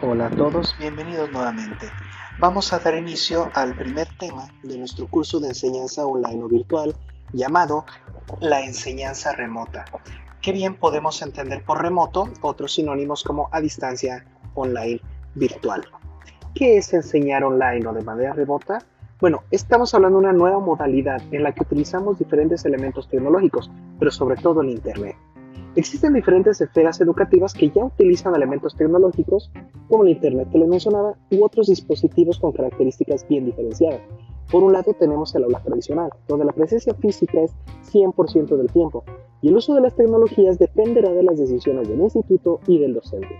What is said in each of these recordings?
Hola a todos, bienvenidos nuevamente. Vamos a dar inicio al primer tema de nuestro curso de enseñanza online o virtual llamado la enseñanza remota. ¿Qué bien podemos entender por remoto? Otros sinónimos como a distancia, online, virtual. ¿Qué es enseñar online o de manera remota? Bueno, estamos hablando de una nueva modalidad en la que utilizamos diferentes elementos tecnológicos, pero sobre todo el Internet. Existen diferentes esferas educativas que ya utilizan elementos tecnológicos como el Internet que les mencionaba u otros dispositivos con características bien diferenciadas. Por un lado tenemos el aula tradicional, donde la presencia física es 100% del tiempo y el uso de las tecnologías dependerá de las decisiones del instituto y del docente.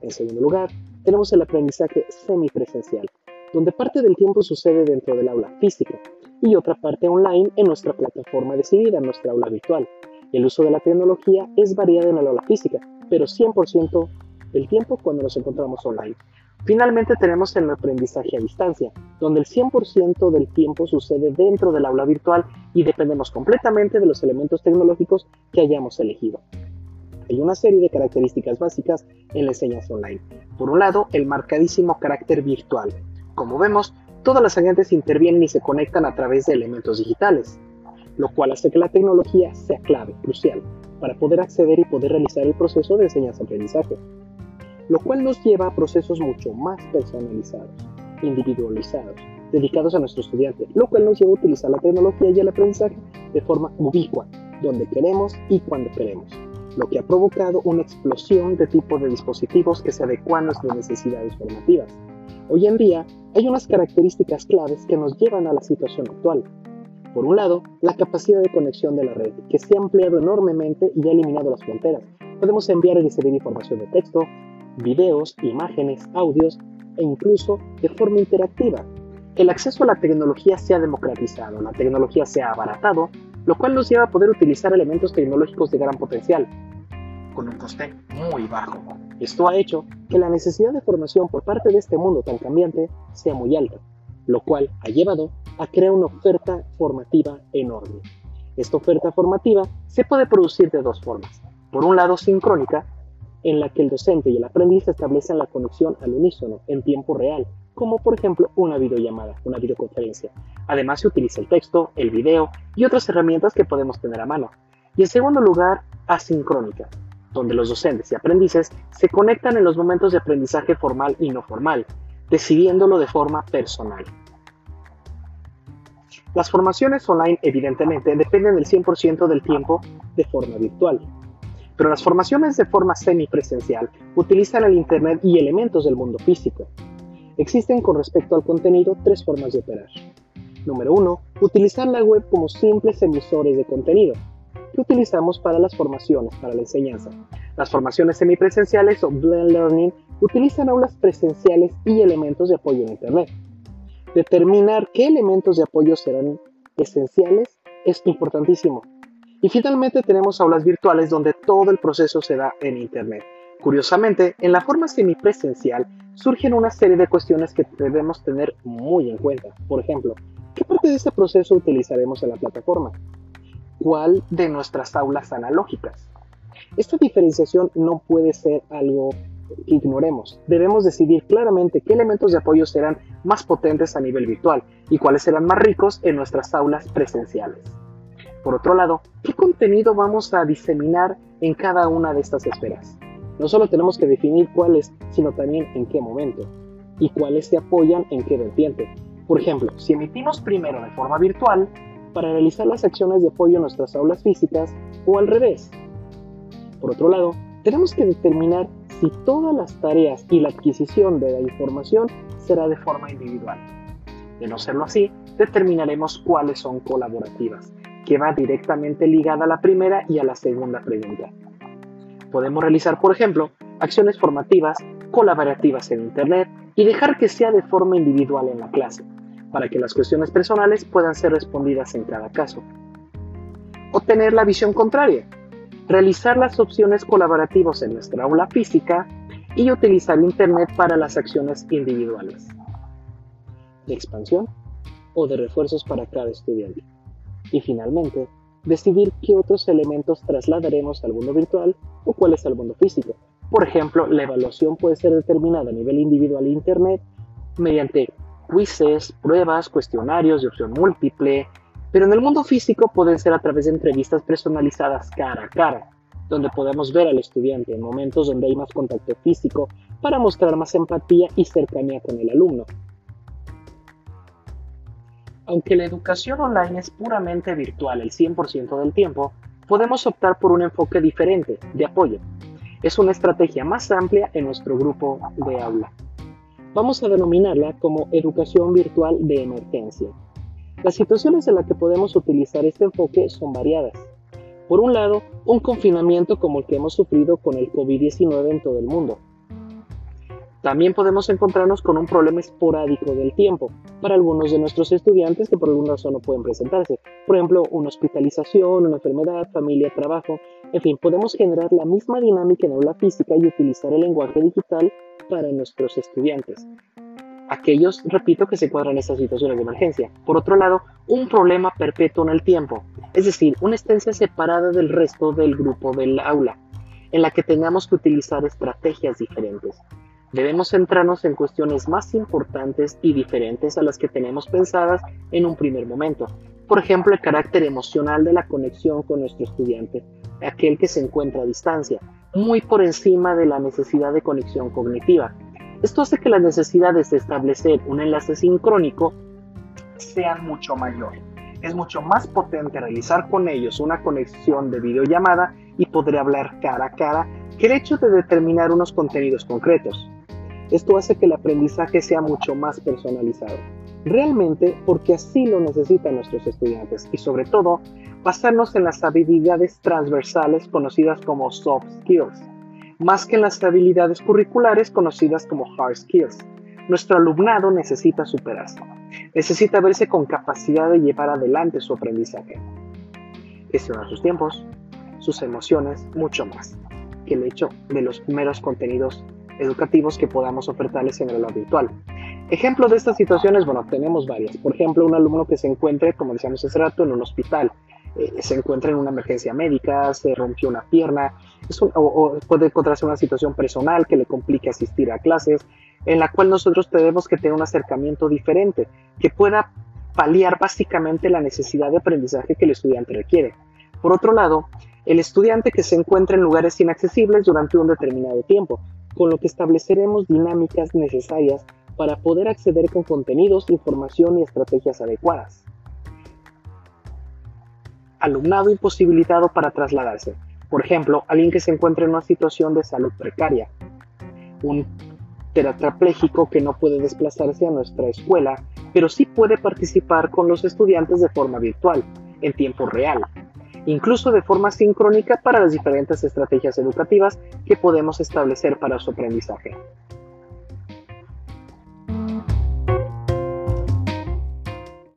En segundo lugar, tenemos el aprendizaje semipresencial, donde parte del tiempo sucede dentro del aula física y otra parte online en nuestra plataforma decidida, nuestra aula virtual. El uso de la tecnología es variado en la física, pero 100% del tiempo cuando nos encontramos online. Finalmente tenemos el aprendizaje a distancia, donde el 100% del tiempo sucede dentro del aula virtual y dependemos completamente de los elementos tecnológicos que hayamos elegido. Hay una serie de características básicas en la enseñanza online. Por un lado, el marcadísimo carácter virtual. Como vemos, todas las agentes intervienen y se conectan a través de elementos digitales lo cual hace que la tecnología sea clave, crucial, para poder acceder y poder realizar el proceso de enseñanza-aprendizaje, lo cual nos lleva a procesos mucho más personalizados, individualizados, dedicados a nuestro estudiante, lo cual nos lleva a utilizar la tecnología y el aprendizaje de forma ubicua, donde queremos y cuando queremos, lo que ha provocado una explosión de tipos de dispositivos que se adecuan a nuestras necesidades formativas. Hoy en día hay unas características claves que nos llevan a la situación actual, por un lado, la capacidad de conexión de la red, que se ha ampliado enormemente y ha eliminado las fronteras. Podemos enviar y recibir información de texto, videos, imágenes, audios e incluso de forma interactiva. El acceso a la tecnología se ha democratizado, la tecnología se ha abaratado, lo cual nos lleva a poder utilizar elementos tecnológicos de gran potencial, con un coste muy bajo. Esto ha hecho que la necesidad de formación por parte de este mundo tan cambiante sea muy alta, lo cual ha llevado a crear una oferta formativa enorme. Esta oferta formativa se puede producir de dos formas. Por un lado, sincrónica, en la que el docente y el aprendiz establecen la conexión al unísono en tiempo real, como por ejemplo una videollamada, una videoconferencia. Además se utiliza el texto, el video y otras herramientas que podemos tener a mano. Y en segundo lugar, asincrónica, donde los docentes y aprendices se conectan en los momentos de aprendizaje formal y no formal, decidiéndolo de forma personal. Las formaciones online evidentemente dependen del 100% del tiempo de forma virtual, pero las formaciones de forma semipresencial utilizan el Internet y elementos del mundo físico. Existen con respecto al contenido tres formas de operar. Número 1. Utilizar la web como simples emisores de contenido, que utilizamos para las formaciones, para la enseñanza. Las formaciones semipresenciales o blend learning utilizan aulas presenciales y elementos de apoyo en Internet. Determinar qué elementos de apoyo serán esenciales es importantísimo. Y finalmente tenemos aulas virtuales donde todo el proceso se da en Internet. Curiosamente, en la forma semipresencial surgen una serie de cuestiones que debemos tener muy en cuenta. Por ejemplo, ¿qué parte de este proceso utilizaremos en la plataforma? ¿Cuál de nuestras aulas analógicas? Esta diferenciación no puede ser algo que ignoremos. Debemos decidir claramente qué elementos de apoyo serán más potentes a nivel virtual y cuáles serán más ricos en nuestras aulas presenciales. Por otro lado, ¿qué contenido vamos a diseminar en cada una de estas esferas? No solo tenemos que definir cuáles, sino también en qué momento y cuáles se apoyan en qué vertiente. Por ejemplo, si emitimos primero de forma virtual para realizar las acciones de apoyo en nuestras aulas físicas o al revés. Por otro lado, tenemos que determinar todas las tareas y la adquisición de la información será de forma individual. De no serlo así, determinaremos cuáles son colaborativas, que va directamente ligada a la primera y a la segunda pregunta. Podemos realizar, por ejemplo, acciones formativas, colaborativas en Internet y dejar que sea de forma individual en la clase, para que las cuestiones personales puedan ser respondidas en cada caso. O tener la visión contraria, realizar las opciones colaborativas en nuestra aula física y utilizar Internet para las acciones individuales de expansión o de refuerzos para cada estudiante. Y finalmente, decidir qué otros elementos trasladaremos al mundo virtual o cuál es al mundo físico. Por ejemplo, la evaluación puede ser determinada a nivel individual e Internet mediante quizzes, pruebas, cuestionarios de opción múltiple, pero en el mundo físico pueden ser a través de entrevistas personalizadas cara a cara, donde podemos ver al estudiante en momentos donde hay más contacto físico para mostrar más empatía y cercanía con el alumno. Aunque la educación online es puramente virtual el 100% del tiempo, podemos optar por un enfoque diferente, de apoyo. Es una estrategia más amplia en nuestro grupo de aula. Vamos a denominarla como educación virtual de emergencia. Las situaciones en las que podemos utilizar este enfoque son variadas. Por un lado, un confinamiento como el que hemos sufrido con el COVID-19 en todo el mundo, también podemos encontrarnos con un problema esporádico del tiempo para algunos de nuestros estudiantes que por alguna razón no pueden presentarse. Por ejemplo, una hospitalización, una enfermedad, familia, trabajo. En fin, podemos generar la misma dinámica en aula física y utilizar el lenguaje digital para nuestros estudiantes. Aquellos, repito, que se cuadran en estas situaciones de emergencia. Por otro lado, un problema perpetuo en el tiempo, es decir, una estancia separada del resto del grupo del aula, en la que tengamos que utilizar estrategias diferentes. Debemos centrarnos en cuestiones más importantes y diferentes a las que tenemos pensadas en un primer momento. Por ejemplo, el carácter emocional de la conexión con nuestro estudiante, aquel que se encuentra a distancia, muy por encima de la necesidad de conexión cognitiva. Esto hace que las necesidades de establecer un enlace sincrónico sean mucho mayores. Es mucho más potente realizar con ellos una conexión de videollamada y poder hablar cara a cara que el hecho de determinar unos contenidos concretos. Esto hace que el aprendizaje sea mucho más personalizado. Realmente porque así lo necesitan nuestros estudiantes y sobre todo basarnos en las habilidades transversales conocidas como soft skills, más que en las habilidades curriculares conocidas como hard skills. Nuestro alumnado necesita superarse, necesita verse con capacidad de llevar adelante su aprendizaje, gestionar sus tiempos, sus emociones, mucho más que el hecho de los primeros contenidos educativos que podamos ofertarles en el aula virtual. Ejemplo de estas situaciones, bueno, tenemos varias. Por ejemplo, un alumno que se encuentre, como decíamos hace rato, en un hospital, eh, se encuentra en una emergencia médica, se rompió una pierna, o, puede encontrarse una situación personal que le complique asistir a clases, en la cual nosotros tenemos que tener un acercamiento diferente, que pueda paliar básicamente la necesidad de aprendizaje que el estudiante requiere. Por otro lado, el estudiante que se encuentra en lugares inaccesibles durante un determinado tiempo, con lo que estableceremos dinámicas necesarias para poder acceder con contenidos, información y estrategias adecuadas. Alumnado imposibilitado para trasladarse. Por ejemplo, alguien que se encuentra en una situación de salud precaria. Un tetrapléjico que no puede desplazarse a nuestra escuela, pero sí puede participar con los estudiantes de forma virtual, en tiempo real, incluso de forma sincrónica para las diferentes estrategias educativas que podemos establecer para su aprendizaje.